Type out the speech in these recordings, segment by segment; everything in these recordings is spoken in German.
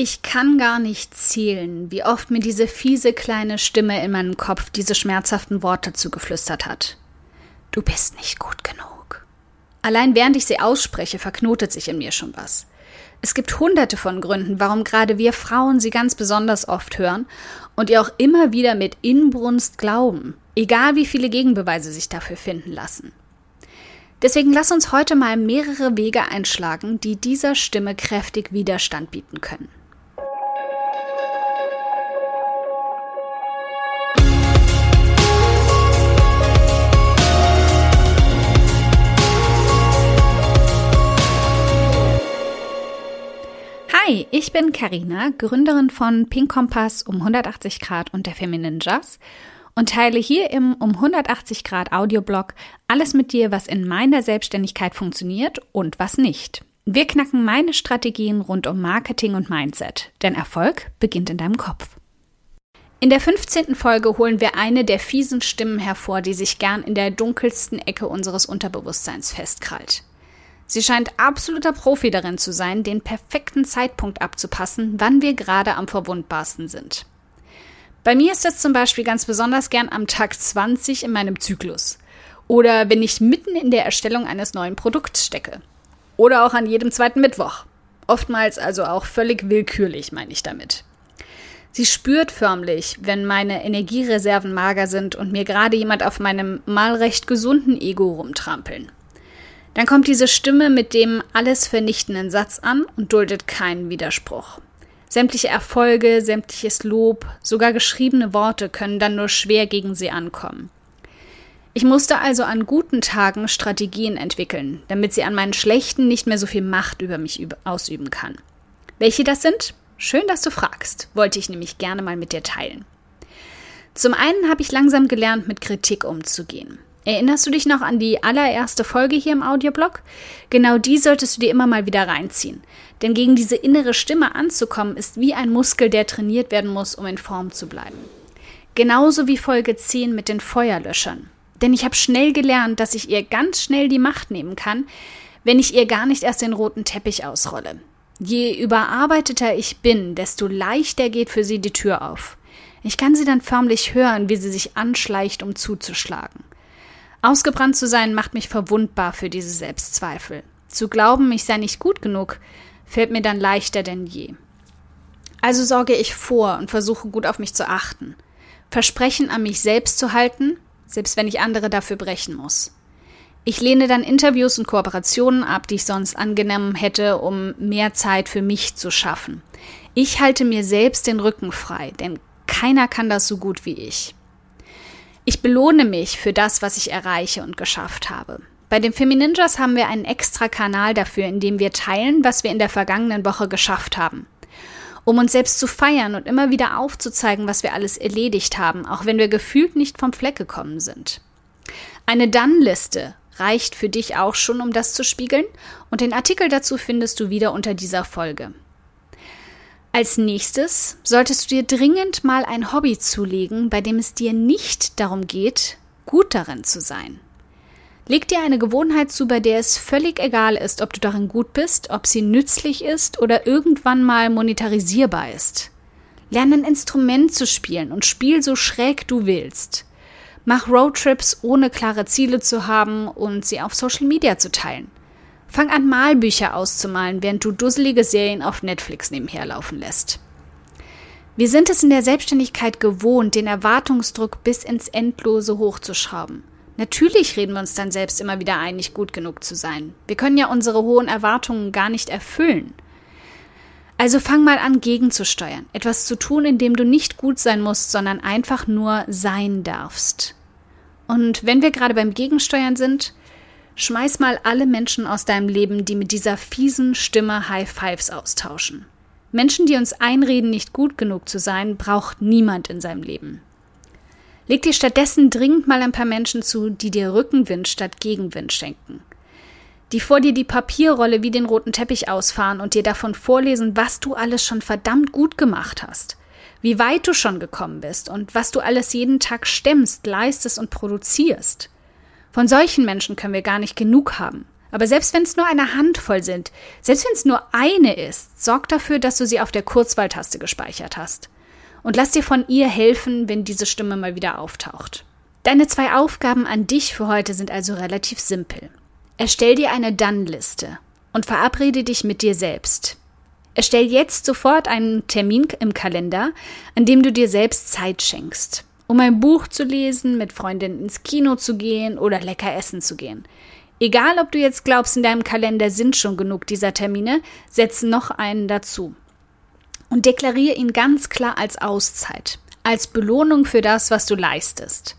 Ich kann gar nicht zählen, wie oft mir diese fiese kleine Stimme in meinem Kopf diese schmerzhaften Worte zugeflüstert hat. Du bist nicht gut genug. Allein während ich sie ausspreche, verknotet sich in mir schon was. Es gibt hunderte von Gründen, warum gerade wir Frauen sie ganz besonders oft hören und ihr auch immer wieder mit Inbrunst glauben, egal wie viele Gegenbeweise sich dafür finden lassen. Deswegen lass uns heute mal mehrere Wege einschlagen, die dieser Stimme kräftig Widerstand bieten können. Ich bin Karina, Gründerin von Pink Kompass um 180 Grad und der Feminine Jazz und teile hier im um 180 Grad Audioblog alles mit dir, was in meiner Selbstständigkeit funktioniert und was nicht. Wir knacken meine Strategien rund um Marketing und Mindset, denn Erfolg beginnt in deinem Kopf. In der 15. Folge holen wir eine der fiesen Stimmen hervor, die sich gern in der dunkelsten Ecke unseres Unterbewusstseins festkrallt. Sie scheint absoluter Profi darin zu sein, den perfekten Zeitpunkt abzupassen, wann wir gerade am verwundbarsten sind. Bei mir ist das zum Beispiel ganz besonders gern am Tag 20 in meinem Zyklus. Oder wenn ich mitten in der Erstellung eines neuen Produkts stecke. Oder auch an jedem zweiten Mittwoch. Oftmals also auch völlig willkürlich, meine ich damit. Sie spürt förmlich, wenn meine Energiereserven mager sind und mir gerade jemand auf meinem mal recht gesunden Ego rumtrampeln. Dann kommt diese Stimme mit dem alles vernichtenden Satz an und duldet keinen Widerspruch. Sämtliche Erfolge, sämtliches Lob, sogar geschriebene Worte können dann nur schwer gegen sie ankommen. Ich musste also an guten Tagen Strategien entwickeln, damit sie an meinen schlechten nicht mehr so viel Macht über mich ausüben kann. Welche das sind? Schön, dass du fragst, wollte ich nämlich gerne mal mit dir teilen. Zum einen habe ich langsam gelernt, mit Kritik umzugehen. Erinnerst du dich noch an die allererste Folge hier im Audioblog? Genau die solltest du dir immer mal wieder reinziehen. Denn gegen diese innere Stimme anzukommen, ist wie ein Muskel, der trainiert werden muss, um in Form zu bleiben. Genauso wie Folge 10 mit den Feuerlöschern. Denn ich habe schnell gelernt, dass ich ihr ganz schnell die Macht nehmen kann, wenn ich ihr gar nicht erst den roten Teppich ausrolle. Je überarbeiteter ich bin, desto leichter geht für sie die Tür auf. Ich kann sie dann förmlich hören, wie sie sich anschleicht, um zuzuschlagen. Ausgebrannt zu sein macht mich verwundbar für diese Selbstzweifel. Zu glauben, ich sei nicht gut genug, fällt mir dann leichter denn je. Also sorge ich vor und versuche gut auf mich zu achten. Versprechen an mich selbst zu halten, selbst wenn ich andere dafür brechen muss. Ich lehne dann Interviews und Kooperationen ab, die ich sonst angenommen hätte, um mehr Zeit für mich zu schaffen. Ich halte mir selbst den Rücken frei, denn keiner kann das so gut wie ich. Ich belohne mich für das, was ich erreiche und geschafft habe. Bei den Femininjas haben wir einen extra Kanal dafür, in dem wir teilen, was wir in der vergangenen Woche geschafft haben. Um uns selbst zu feiern und immer wieder aufzuzeigen, was wir alles erledigt haben, auch wenn wir gefühlt nicht vom Fleck gekommen sind. Eine Dann-Liste reicht für dich auch schon, um das zu spiegeln, und den Artikel dazu findest du wieder unter dieser Folge. Als nächstes solltest du dir dringend mal ein Hobby zulegen, bei dem es dir nicht darum geht, gut darin zu sein. Leg dir eine Gewohnheit zu, bei der es völlig egal ist, ob du darin gut bist, ob sie nützlich ist oder irgendwann mal monetarisierbar ist. Lerne ein Instrument zu spielen und spiel so schräg du willst. Mach Roadtrips ohne klare Ziele zu haben und sie auf Social Media zu teilen. Fang an, Malbücher auszumalen, während du dusselige Serien auf Netflix nebenher laufen lässt. Wir sind es in der Selbstständigkeit gewohnt, den Erwartungsdruck bis ins Endlose hochzuschrauben. Natürlich reden wir uns dann selbst immer wieder ein, nicht gut genug zu sein. Wir können ja unsere hohen Erwartungen gar nicht erfüllen. Also fang mal an, gegenzusteuern. Etwas zu tun, in dem du nicht gut sein musst, sondern einfach nur sein darfst. Und wenn wir gerade beim Gegensteuern sind, Schmeiß mal alle Menschen aus deinem Leben, die mit dieser fiesen Stimme High Fives austauschen. Menschen, die uns einreden, nicht gut genug zu sein, braucht niemand in seinem Leben. Leg dir stattdessen dringend mal ein paar Menschen zu, die dir Rückenwind statt Gegenwind schenken. Die vor dir die Papierrolle wie den roten Teppich ausfahren und dir davon vorlesen, was du alles schon verdammt gut gemacht hast. Wie weit du schon gekommen bist und was du alles jeden Tag stemmst, leistest und produzierst. Von solchen Menschen können wir gar nicht genug haben. Aber selbst wenn es nur eine Handvoll sind, selbst wenn es nur eine ist, sorg dafür, dass du sie auf der Kurzwahltaste gespeichert hast. Und lass dir von ihr helfen, wenn diese Stimme mal wieder auftaucht. Deine zwei Aufgaben an dich für heute sind also relativ simpel. Erstell dir eine Dann-Liste und verabrede dich mit dir selbst. Erstell jetzt sofort einen Termin im Kalender, an dem du dir selbst Zeit schenkst, um ein Buch zu lesen, mit Freundinnen ins Kino zu gehen oder lecker essen zu gehen. Egal, ob du jetzt glaubst, in deinem Kalender sind schon genug dieser Termine, setz noch einen dazu. Und deklariere ihn ganz klar als Auszeit, als Belohnung für das, was du leistest.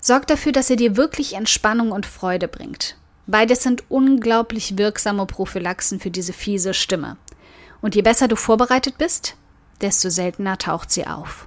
Sorg dafür, dass er dir wirklich Entspannung und Freude bringt. Beides sind unglaublich wirksame Prophylaxen für diese fiese Stimme. Und je besser du vorbereitet bist, desto seltener taucht sie auf.